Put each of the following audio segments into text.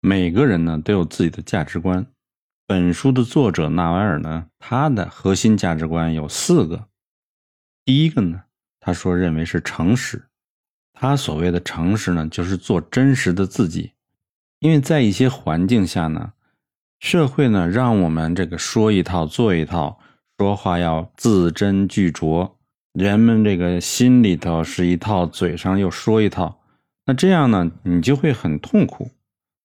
每个人呢都有自己的价值观。本书的作者纳瓦尔呢，他的核心价值观有四个。第一个呢，他说认为是诚实。他所谓的诚实呢，就是做真实的自己。因为在一些环境下呢，社会呢让我们这个说一套做一套，说话要字斟句酌，人们这个心里头是一套，嘴上又说一套。那这样呢，你就会很痛苦。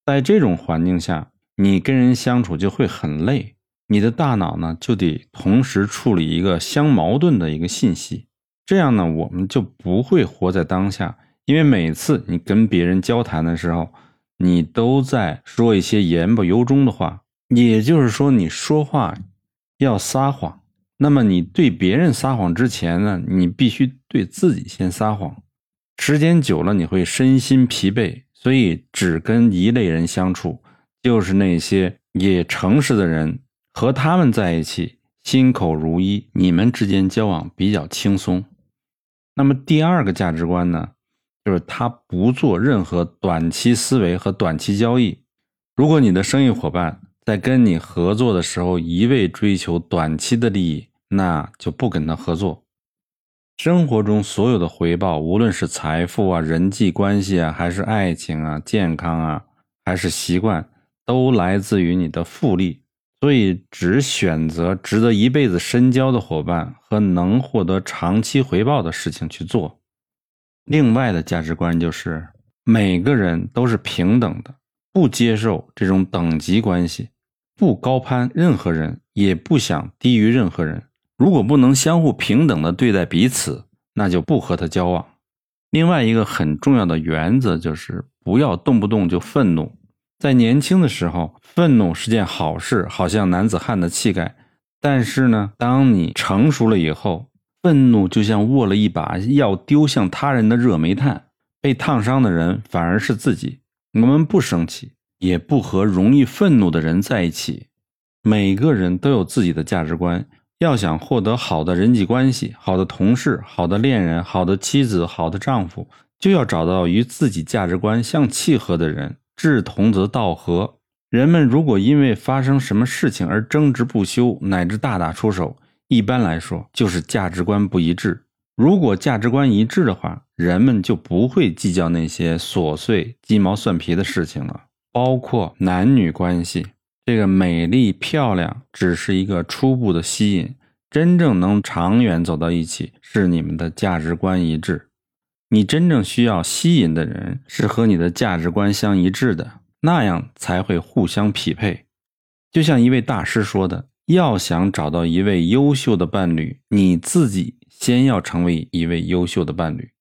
在这种环境下，你跟人相处就会很累，你的大脑呢就得同时处理一个相矛盾的一个信息，这样呢我们就不会活在当下，因为每次你跟别人交谈的时候，你都在说一些言不由衷的话，也就是说你说话要撒谎，那么你对别人撒谎之前呢，你必须对自己先撒谎，时间久了你会身心疲惫。所以，只跟一类人相处，就是那些也诚实的人，和他们在一起，心口如一，你们之间交往比较轻松。那么第二个价值观呢，就是他不做任何短期思维和短期交易。如果你的生意伙伴在跟你合作的时候，一味追求短期的利益，那就不跟他合作。生活中所有的回报，无论是财富啊、人际关系啊，还是爱情啊、健康啊，还是习惯，都来自于你的复利。所以，只选择值得一辈子深交的伙伴和能获得长期回报的事情去做。另外的价值观就是，每个人都是平等的，不接受这种等级关系，不高攀任何人，也不想低于任何人。如果不能相互平等的对待彼此，那就不和他交往。另外一个很重要的原则就是不要动不动就愤怒。在年轻的时候，愤怒是件好事，好像男子汉的气概。但是呢，当你成熟了以后，愤怒就像握了一把要丢向他人的热煤炭，被烫伤的人反而是自己。我们不生气，也不和容易愤怒的人在一起。每个人都有自己的价值观。要想获得好的人际关系、好的同事、好的恋人、好的妻子、好的丈夫，就要找到与自己价值观相契合的人，志同则道合。人们如果因为发生什么事情而争执不休，乃至大打出手，一般来说就是价值观不一致。如果价值观一致的话，人们就不会计较那些琐碎、鸡毛蒜皮的事情了，包括男女关系。这个美丽漂亮只是一个初步的吸引，真正能长远走到一起是你们的价值观一致。你真正需要吸引的人是和你的价值观相一致的，那样才会互相匹配。就像一位大师说的：“要想找到一位优秀的伴侣，你自己先要成为一位优秀的伴侣。”